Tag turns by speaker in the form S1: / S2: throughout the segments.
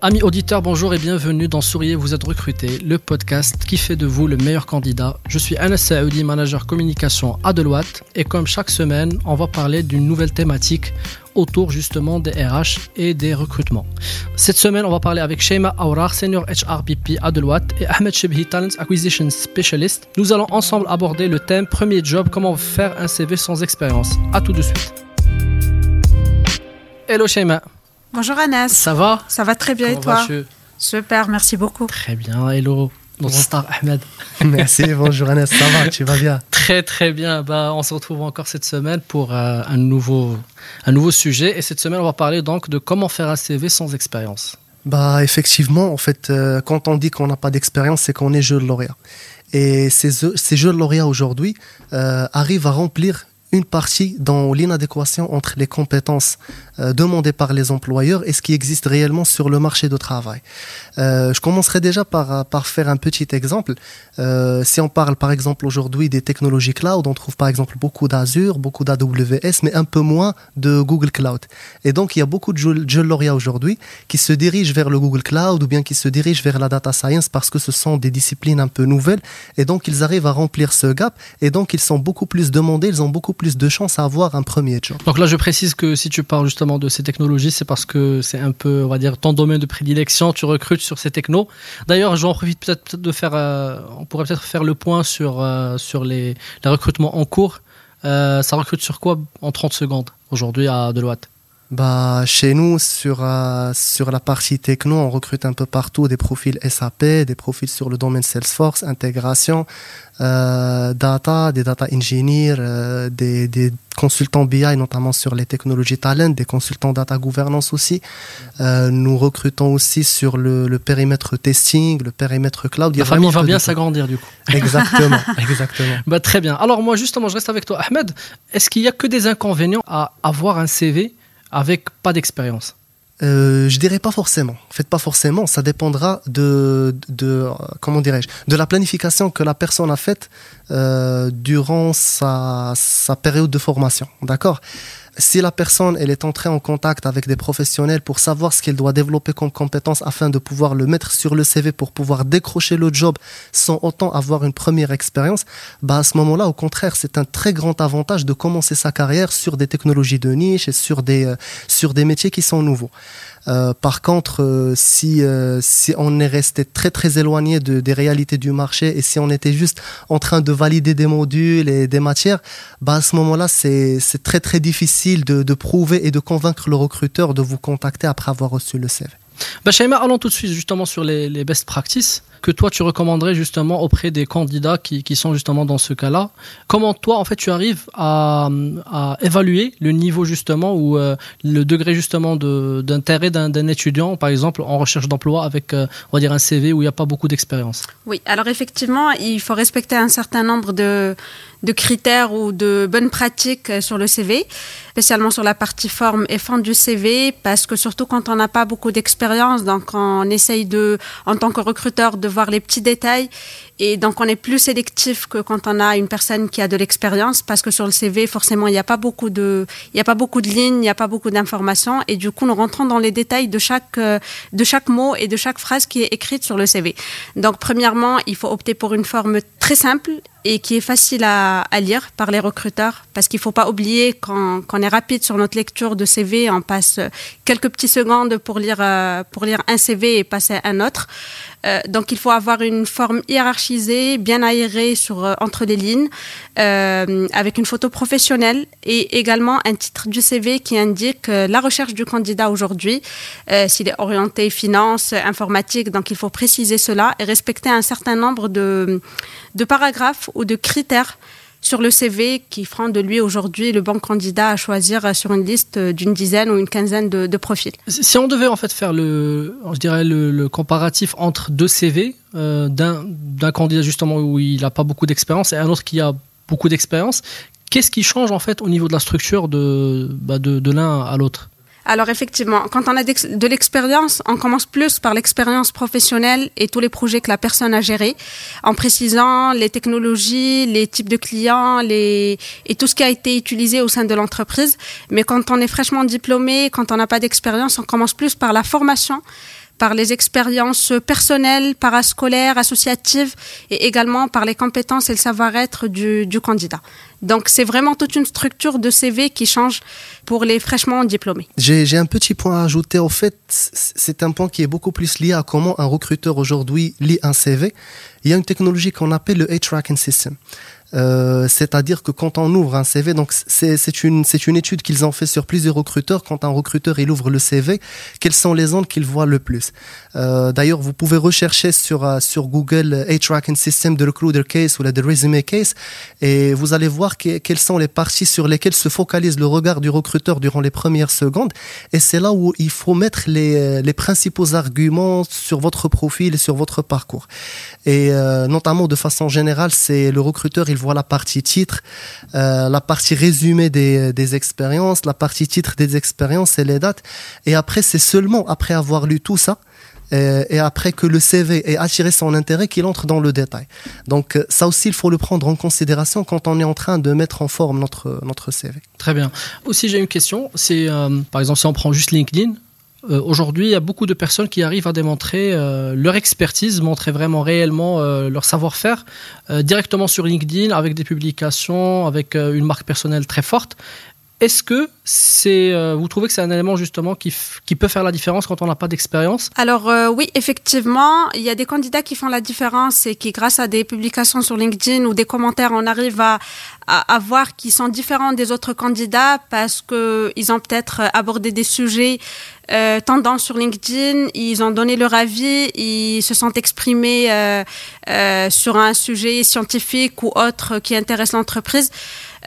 S1: Amis auditeurs, bonjour et bienvenue dans Souriez, vous êtes recruté, le podcast qui fait de vous le meilleur candidat. Je suis Anas Saoudi, manager communication à Deloitte et comme chaque semaine, on va parler d'une nouvelle thématique autour justement des RH et des recrutements. Cette semaine, on va parler avec Sheima Aourar, senior HRBP à Deloitte et Ahmed Shebhi, talent acquisition specialist. Nous allons ensemble aborder le thème premier job, comment faire un CV sans expérience. À tout de suite. Hello Sheima.
S2: Bonjour Anas.
S1: Ça va?
S2: Ça va très bien
S1: Comment
S2: et toi Super, merci beaucoup.
S1: Très bien, hello. Star Ahmed.
S3: Merci, bonjour Anas, ça va, tu vas bien?
S1: Très très bien. Bah, on se retrouve encore cette semaine pour euh, un, nouveau, un nouveau sujet. Et cette semaine, on va parler donc de comment faire un CV sans expérience.
S3: Bah effectivement, en fait, euh, quand on dit qu'on n'a pas d'expérience, c'est qu'on est jeune lauréat. Et ces, ces jeunes lauréats aujourd'hui euh, arrivent à remplir une partie dans l'inadéquation entre les compétences demandées par les employeurs et ce qui existe réellement sur le marché du travail. Euh, je commencerai déjà par, par faire un petit exemple. Euh, si on parle par exemple aujourd'hui des technologies cloud, on trouve par exemple beaucoup d'Azure, beaucoup d'AWS, mais un peu moins de Google Cloud. Et donc il y a beaucoup de jeunes lauréats aujourd'hui qui se dirigent vers le Google Cloud ou bien qui se dirigent vers la data science parce que ce sont des disciplines un peu nouvelles et donc ils arrivent à remplir ce gap et donc ils sont beaucoup plus demandés, ils ont beaucoup plus de chances à avoir un premier job.
S1: Donc là, je précise que si tu parles justement de ces technologies, c'est parce que c'est un peu, on va dire, ton domaine de prédilection. Tu recrutes sur ces technos. D'ailleurs, j'en profite peut-être peut de faire, euh, on pourrait peut-être faire le point sur euh, les, les, recrutements en cours. Euh, ça recrute sur quoi en 30 secondes aujourd'hui à Deloitte?
S3: Bah, chez nous, sur, euh, sur la partie techno, on recrute un peu partout des profils SAP, des profils sur le domaine Salesforce, intégration, euh, data, des data engineers, euh, des, des, consultants BI, notamment sur les technologies talent, des consultants data gouvernance aussi. Nous recrutons aussi sur le, le, périmètre testing, le périmètre cloud.
S1: La famille va bien s'agrandir du coup.
S3: Exactement, exactement.
S1: Bah, très bien. Alors moi, justement, je reste avec toi, Ahmed. Est-ce qu'il y a que des inconvénients à avoir un CV avec pas d'expérience
S3: euh, je dirais pas forcément. En fait, pas forcément. Ça dépendra de, de comment dirais-je, de la planification que la personne a faite euh, durant sa, sa période de formation. D'accord? Si la personne elle est entrée en contact avec des professionnels pour savoir ce qu'elle doit développer comme compétence afin de pouvoir le mettre sur le CV pour pouvoir décrocher le job sans autant avoir une première expérience, bah à ce moment-là, au contraire, c'est un très grand avantage de commencer sa carrière sur des technologies de niche et sur des, euh, sur des métiers qui sont nouveaux. Euh, par contre, euh, si, euh, si on est resté très très éloigné de, des réalités du marché et si on était juste en train de valider des modules et des matières, bah à ce moment-là, c'est très très difficile de, de prouver et de convaincre le recruteur de vous contacter après avoir reçu le CV.
S1: Bah, Shaima, allons tout de suite justement sur les, les, best practices que toi tu recommanderais justement auprès des candidats qui, qui sont justement dans ce cas-là. Comment toi en fait tu arrives à, à évaluer le niveau justement ou euh, le degré justement d'intérêt d'un étudiant par exemple en recherche d'emploi avec euh, on va dire un CV où il n'y a pas beaucoup d'expérience?
S2: Oui, alors effectivement il faut respecter un certain nombre de, de critères ou de bonnes pratiques sur le CV, spécialement sur la partie forme et fond du CV, parce que surtout quand on n'a pas beaucoup d'expérience, donc on essaye de, en tant que recruteur, de voir les petits détails et donc on est plus sélectif que quand on a une personne qui a de l'expérience, parce que sur le CV, forcément, il n'y a pas beaucoup de, il a pas beaucoup de lignes, il n'y a pas beaucoup d'informations, et du coup, nous rentrons dans les détails de chaque, de chaque mot et de chaque phrase qui est écrite sur le CV. Donc, premièrement, il faut opter pour une forme très simple et qui est facile à, lire par les recruteurs, parce qu'il ne faut pas oublier quand, quand on est rapide sur notre lecture de CV, on passe quelques petites secondes pour lire, pour lire un CV et passer à un autre. Euh, donc, il faut avoir une forme hiérarchisée, bien aérée sur, euh, entre les lignes, euh, avec une photo professionnelle et également un titre du CV qui indique la recherche du candidat aujourd'hui, s'il est orienté finance, informatique. Donc, il faut préciser cela et respecter un certain nombre de, de paragraphes ou de critères sur le CV qui feront de lui aujourd'hui le bon candidat à choisir sur une liste d'une dizaine ou une quinzaine de, profils.
S1: Si on devait en fait faire le, je dirais le, comparatif entre deux CV, euh, d'un candidat justement où il n'a pas beaucoup d'expérience et un autre qui a beaucoup d'expérience, qu'est-ce qui change en fait au niveau de la structure de, bah de l'un à l'autre?
S2: Alors effectivement, quand on a de l'expérience, on commence plus par l'expérience professionnelle et tous les projets que la personne a gérés, en précisant les technologies, les types de clients, les et tout ce qui a été utilisé au sein de l'entreprise. Mais quand on est fraîchement diplômé, quand on n'a pas d'expérience, on commence plus par la formation par les expériences personnelles, parascolaires, associatives et également par les compétences et le savoir-être du, du, candidat. Donc c'est vraiment toute une structure de CV qui change pour les fraîchement diplômés.
S3: J'ai un petit point à ajouter. Au fait, c'est un point qui est beaucoup plus lié à comment un recruteur aujourd'hui lit un CV. Il y a une technologie qu'on appelle le A-Tracking System. Euh, c'est-à-dire que quand on ouvre un CV, donc c'est une, une étude qu'ils ont fait sur plusieurs recruteurs. Quand un recruteur il ouvre le CV, quelles sont les ondes qu'il voit le plus? Euh, D'ailleurs, vous pouvez rechercher sur, euh, sur Google A-Tracking System de Recruiter Case ou de Resume Case et vous allez voir quelles sont les parties sur lesquelles se focalise le regard du recruteur durant les premières secondes. Et c'est là où il faut mettre les, les principaux arguments sur votre profil et sur votre parcours. Et notamment de façon générale, c'est le recruteur, il voit la partie titre, euh, la partie résumé des, des, expériences, la partie titre des expériences et les dates. Et après, c'est seulement après avoir lu tout ça, euh, et, après que le CV ait attiré son intérêt qu'il entre dans le détail. Donc euh, ça aussi, il faut le prendre en considération quand on est en train de mettre en forme notre, notre CV.
S1: Très bien. Aussi, j'ai une question. C'est, par exemple, si on prend juste LinkedIn, euh, aujourd'hui, il y a beaucoup de personnes qui arrivent à démontrer euh, leur expertise, montrer vraiment réellement euh, leur savoir-faire directement sur LinkedIn avec des publications, avec une marque personnelle très forte. Est-ce que c'est, euh, vous trouvez que c'est un élément justement qui, qui, peut faire la différence quand on n'a pas d'expérience?
S2: Alors euh, oui, effectivement, il y a des candidats qui font la différence et qui, grâce à des publications sur LinkedIn ou des commentaires, on arrive à, à, voir qu'ils sont différents des autres candidats parce que ils ont peut-être abordé des sujets euh, sur LinkedIn, ils ont donné leur avis, ils se sont exprimés euh, euh, sur un sujet scientifique ou autre qui intéresse l'entreprise.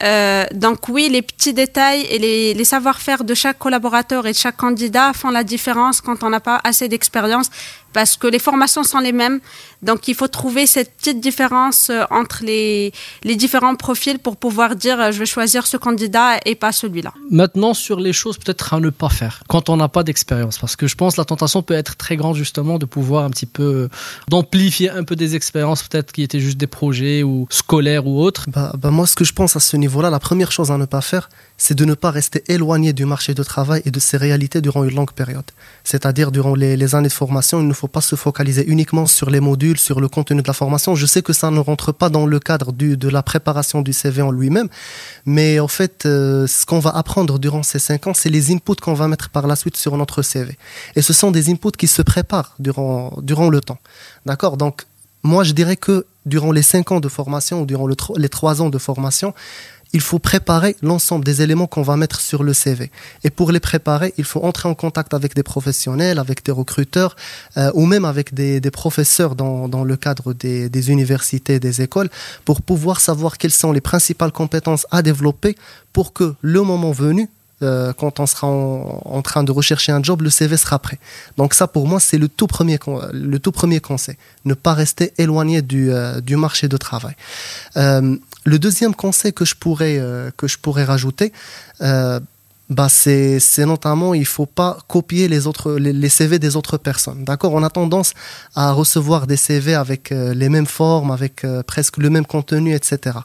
S2: Euh, donc oui, les petits détails et les, les savoir-faire de chaque collaborateur et de chaque candidat font la différence quand on n'a pas assez d'expérience parce que les formations sont les mêmes. Donc, il faut trouver cette petite différence euh, entre les, les différents profils pour pouvoir dire euh, je vais choisir ce candidat et pas celui-là.
S1: Maintenant, sur les choses peut-être à ne pas faire quand on n'a pas d'expérience, parce que je pense que la tentation peut être très grande justement de pouvoir un petit peu euh, d'amplifier un peu des expériences peut-être qui étaient juste des projets ou scolaires ou autres.
S3: Bah, bah moi, ce que je pense à ce niveau-là, la première chose à ne pas faire, c'est de ne pas rester éloigné du marché du travail et de ses réalités durant une longue période. C'est-à-dire durant les, années de formation, il ne faut pas se focaliser uniquement sur les modules, sur le contenu de la formation. Je sais que ça ne rentre pas dans le cadre de la préparation du CV en lui-même, mais en fait, euh, ce qu'on va apprendre durant ces cinq ans, c'est les inputs qu'on va mettre par la suite sur notre CV. Et ce sont des inputs qui se préparent durant, le temps. D'accord? Donc, moi, je dirais que durant les cinq ans de formation ou durant le, les trois ans de formation, il faut préparer l'ensemble des éléments qu'on va mettre sur le CV. Et pour les préparer, il faut entrer en contact avec des professionnels, avec des recruteurs euh, ou même avec des, professeurs dans, dans, le cadre des, universités, des écoles, pour pouvoir savoir quelles sont les principales compétences à développer pour que le moment venu, euh, quand on sera en, train de rechercher un job, le CV sera prêt. Donc ça, pour moi, c'est le tout premier, le tout premier conseil. Ne pas rester éloigné du, euh, du marché de travail. Euh, le deuxième conseil que je pourrais, euh, que je pourrais rajouter, euh, bah c'est notamment il faut pas copier les autres les, CV des autres personnes d'accord? On a tendance à recevoir des CV avec euh, les mêmes formes avec euh, presque le même contenu etc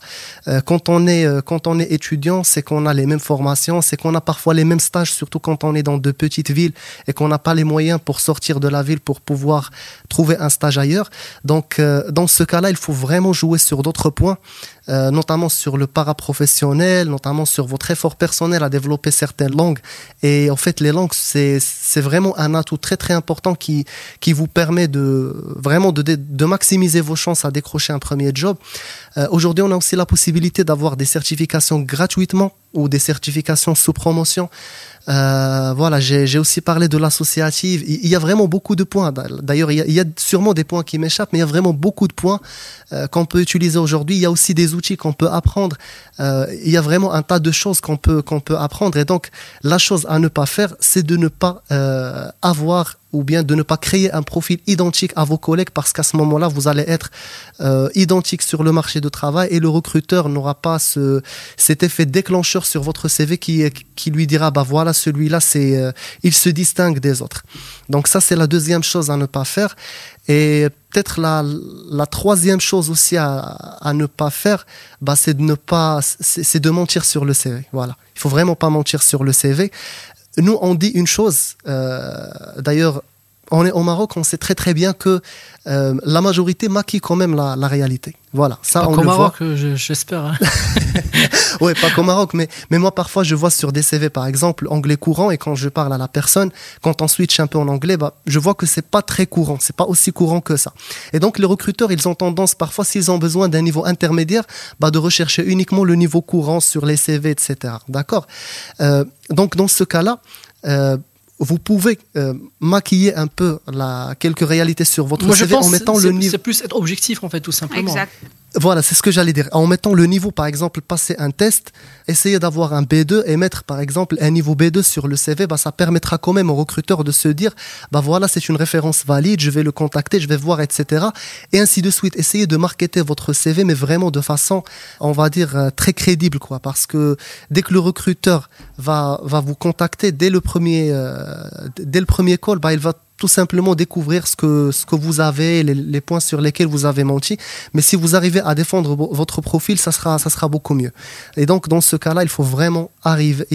S3: euh, quand on est quand on est étudiant c'est qu'on a les mêmes formations c'est qu'on a parfois les mêmes stages surtout quand on est dans de petites villes et qu'on n'a pas les moyens pour sortir de la ville pour pouvoir trouver un stage ailleurs. Donc dans ce cas-là il faut vraiment jouer sur d'autres points notamment sur le paraprofessionnel notamment sur votre effort personnel à développer certains langues. Et en fait, les langues, c'est vraiment un atout très très important qui, qui vous permet de vraiment de, de maximiser vos chances à décrocher un premier job. Euh, aujourd'hui, on a aussi la possibilité d'avoir des certifications gratuitement ou des certifications sous promotion. Euh, voilà, j'ai aussi parlé de l'associative. Il, y a vraiment beaucoup de points. D'ailleurs, il, y a sûrement des points qui m'échappent, mais il y a vraiment beaucoup de points euh, qu'on peut utiliser aujourd'hui. Il y a aussi des outils qu'on peut apprendre. Euh, il y a vraiment un tas de choses qu'on peut qu'on peut apprendre. Et donc, la chose à ne pas faire, c'est de ne pas avoir ou bien de ne pas créer un profil identique à vos collègues parce qu'à ce moment-là, vous allez être euh, identique sur le marché de travail et le recruteur n'aura pas ce, cet effet déclencheur sur votre CV qui, qui lui dira, bah voilà, celui-là, c'est, euh, il se distingue des autres. Donc ça, c'est la deuxième chose à ne pas faire. Et peut-être la, la troisième chose aussi à, à ne pas faire, bah, c'est de ne pas, c'est de mentir sur le CV. Voilà. Il faut vraiment pas mentir sur le CV. Nous, on dit une chose. Euh, D'ailleurs, on est au Maroc, on sait très très bien que euh, la majorité maquille quand même la, la réalité. Voilà, ça
S1: Pas
S3: on
S1: qu'au
S3: le
S1: Maroc, j'espère. hein.
S3: Ouais, pas qu'au Maroc, mais, mais moi parfois je vois sur des CV par exemple anglais courant et quand je parle à la personne, quand on switch un peu en anglais, bah, je vois que c'est pas très courant, c'est pas aussi courant que ça. Et donc les recruteurs, ils ont tendance parfois s'ils ont besoin d'un niveau intermédiaire, bah, de rechercher uniquement le niveau courant sur les CV, etc. D'accord? Euh, Donc dans ce cas-là, euh, vous pouvez euh, maquiller un peu la, quelques réalités sur votre
S1: Moi, je
S3: CV
S1: pense
S3: en mettant le niveau.
S1: c'est plus être objectif, en fait, tout simplement.
S2: Exact.
S3: Voilà, c'est ce que j'allais dire. En mettant le niveau, par exemple, passer un test, essayer d'avoir un B2 et mettre, par exemple, un niveau B2 sur le CV, bah, ça permettra quand même au recruteur de se dire, bah voilà, c'est une référence valide, je vais le contacter, je vais voir, etc. Et ainsi de suite. Essayez de marketer votre CV, mais vraiment de façon, on va dire, euh, très crédible, quoi. Parce que dès que le recruteur va, va vous contacter dès le premier, euh, dès le premier call, bah, il va tout simplement découvrir ce que, ce que vous avez, les, les points sur lesquels vous avez menti. Mais si vous arrivez à défendre vo- votre profil, ça sera, ça sera beaucoup mieux. Et donc, dans ce cas-là, il faut vraiment arriver.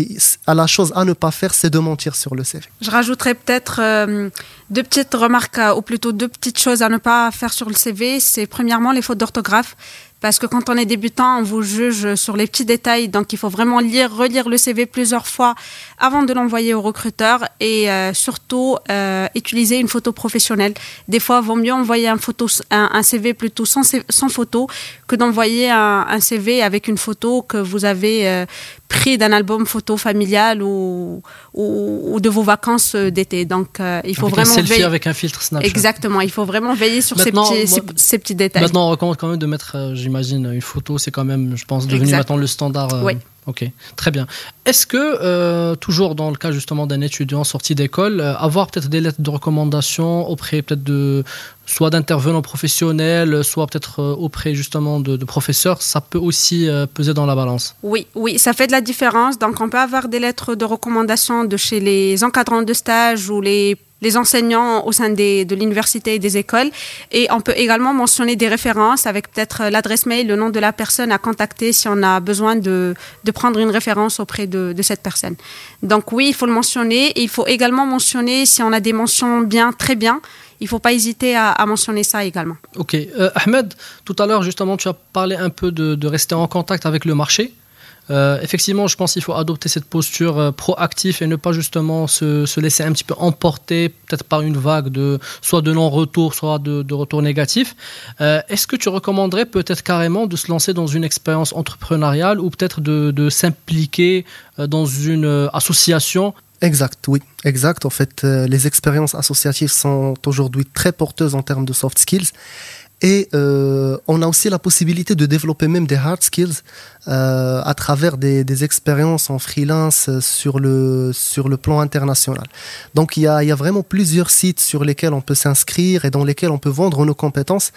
S3: À la chose à ne pas faire, c'est de mentir sur le CV.
S2: Je rajouterais peut-être euh, deux petites remarques, à- ou plutôt deux petites choses à ne pas faire sur le CV. C'est premièrement les fautes d'orthographe. Parce que quand on est débutant, on vous juge sur les petits détails. Donc, il faut vraiment lire, relire le CV plusieurs fois avant de l'envoyer au recruteur. Et euh, surtout, euh, utiliser une photo professionnelle. Des fois, il vaut mieux envoyer un, photo, un, CV plutôt sans, sans photo que d'envoyer un, un CV avec une photo que vous avez pris d'un album photo familial ou, ou, ou de vos vacances euh, d'été. Donc, euh, il faut
S1: Avec un
S2: vraiment
S1: selfie
S2: veiller.
S1: avec un filtre Snapchat.
S2: Exactement, il faut vraiment veiller sur ces petits,
S1: moi-
S2: ces, ces petits détails.
S1: Maintenant, on recommande quand même de mettre, euh, j'imagine, une photo. C'est quand même, je pense, devenu
S2: Exact.
S1: maintenant le standard. euh,
S2: Oui.
S1: Ok, très bien. Est-ce que, euh, toujours dans le cas justement d'un étudiant sorti d'école, euh, avoir peut-être des lettres de recommandation auprès peut-être de soit d'intervenants professionnels, soit peut-être euh, auprès justement de, professeurs, ça peut aussi peser dans la balance?
S2: Oui, oui, ça fait de la différence. Donc, on peut avoir des lettres de recommandation de chez les encadrants de stage ou les, les enseignants au sein de l'université et des écoles. Et on peut également mentionner des références avec peut-être l'adresse mail, le nom de la personne à contacter si on a besoin de, prendre une référence auprès de, cette personne. Donc, oui, il faut le mentionner. Et il faut également mentionner si on a des mentions bien, très bien. Il ne faut pas hésiter à, mentionner ça également.
S1: Ok. Euh, Ahmed, tout à l'heure, justement, tu as parlé un peu de rester en contact avec le marché. Euh, effectivement, je pense qu'il faut adopter cette posture euh, proactive et ne pas justement se, se laisser un petit peu emporter, peut-être par une vague de soit de non-retour, soit de, retour négatif. Euh, Est-ce que tu recommanderais peut-être carrément de se lancer dans une expérience entrepreneuriale ou peut-être de, de s'impliquer dans une association?
S3: Exact, oui, exact. En fait, les expériences associatives sont aujourd'hui très porteuses en termes de soft skills. Et euh, on a aussi la possibilité de développer même des hard skills euh, à travers des, des expériences en freelance euh, sur le, sur le plan international. Donc il y, a, y a vraiment plusieurs sites sur lesquels on peut s'inscrire et dans lesquels on peut vendre nos compétences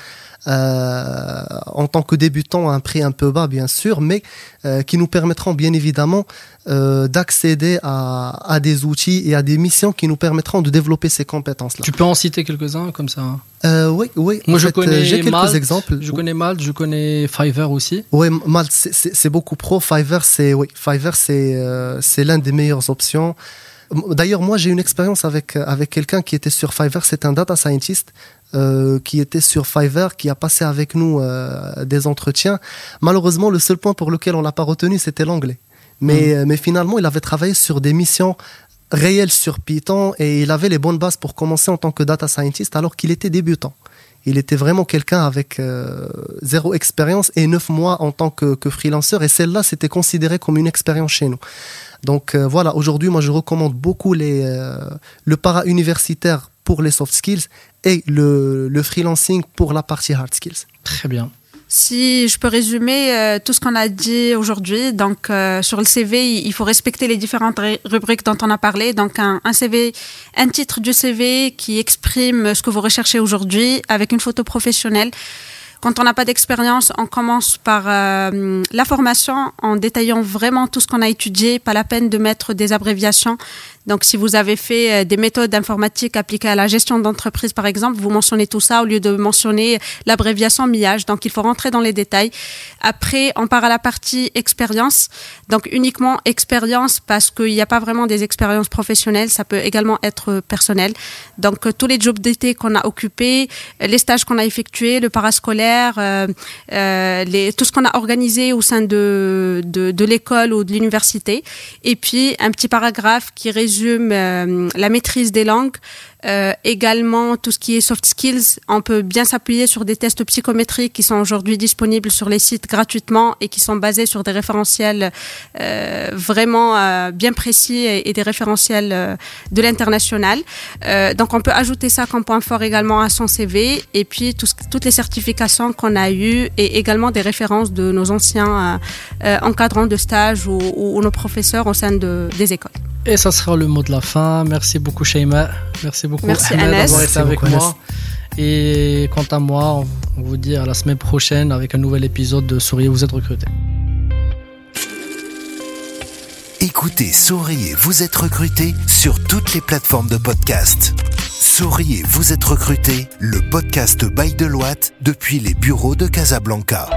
S3: euh, en tant que débutant à un prix un peu bas, bien sûr, mais euh, qui nous permettront bien évidemment euh, d'accéder à, à des outils et à des missions qui nous permettront de développer ces compétences-là.
S1: Tu peux en citer quelques-uns comme ça
S3: Euh, oui, oui.
S1: Moi,
S3: En
S1: je
S3: fait,
S1: connais
S3: J'ai quelques
S1: Malte,
S3: exemples.
S1: Je connais Malte, je connais Fiverr aussi.
S3: Oui, Malte, c'est- beaucoup pro. Fiverr, c'est oui, Fiverr, c'est c'est l'un des meilleures options. D'ailleurs, moi, j'ai une expérience avec avec quelqu'un qui était sur Fiverr. C'est un data scientist euh, qui était sur Fiverr, qui a passé avec nous euh, des entretiens. Malheureusement, le seul point pour lequel on l'a pas retenu, c'était l'anglais. Mais euh, mais finalement, il avait travaillé sur des missions réelles sur Python et il avait les bonnes bases pour commencer en tant que data scientist alors qu'il était débutant. Il était vraiment quelqu'un avec euh, zéro expérience et neuf mois en tant que, que freelancer. Et celle-là, c'était considéré comme une expérience chez nous. Donc euh, voilà, aujourd'hui, moi, je recommande beaucoup les, euh, le para-universitaire pour les soft skills et le, le freelancing pour la partie hard skills.
S1: Très bien.
S2: Si je peux résumer euh, tout ce qu'on a dit aujourd'hui, donc euh, sur le CV, il faut respecter les différentes rubriques dont on a parlé. Donc un, un, CV, un titre du CV qui exprime ce que vous recherchez aujourd'hui avec une photo professionnelle. Quand on n'a pas d'expérience, on commence par euh, la formation en détaillant vraiment tout ce qu'on a étudié, pas la peine de mettre des abréviations. Donc, si vous avez fait euh, des méthodes informatiques appliquées à la gestion d'entreprise, par exemple, vous mentionnez tout ça au lieu de mentionner l'abréviation MIAGE. Donc, il faut rentrer dans les détails. Après, on part à la partie expérience. Donc, uniquement expérience parce qu'il n'y a pas vraiment des expériences professionnelles. Ça peut également être personnel. Donc, tous les jobs d'été qu'on a occupés, les stages qu'on a effectués, le parascolaire, euh, euh, tout ce qu'on a organisé au sein de, de, de l'école ou de l'université. Et puis, un petit paragraphe qui résume euh, la maîtrise des langues, euh, également tout ce qui est soft skills. On peut bien s'appuyer sur des tests psychométriques qui sont aujourd'hui disponibles sur les sites gratuitement et qui sont basés sur des référentiels euh, vraiment bien précis et, des référentiels de l'international. donc on peut ajouter ça comme point fort également à son CV et puis toutes les certifications qu'on a eues et également des références de nos anciens encadrants de stage ou, ou, nos professeurs au sein de, des écoles.
S1: Et ça sera le mot de la fin. Merci beaucoup, Sheima. Merci beaucoup,
S2: Merci d'avoir
S1: été avec moi. Et quant à moi, on vous dit à la semaine prochaine avec un nouvel épisode de Souriez, vous êtes recruté.
S4: Écoutez Souriez, vous êtes recruté sur toutes les plateformes de podcast. Souriez, vous êtes recruté, le podcast by Deloitte depuis les bureaux de Casablanca.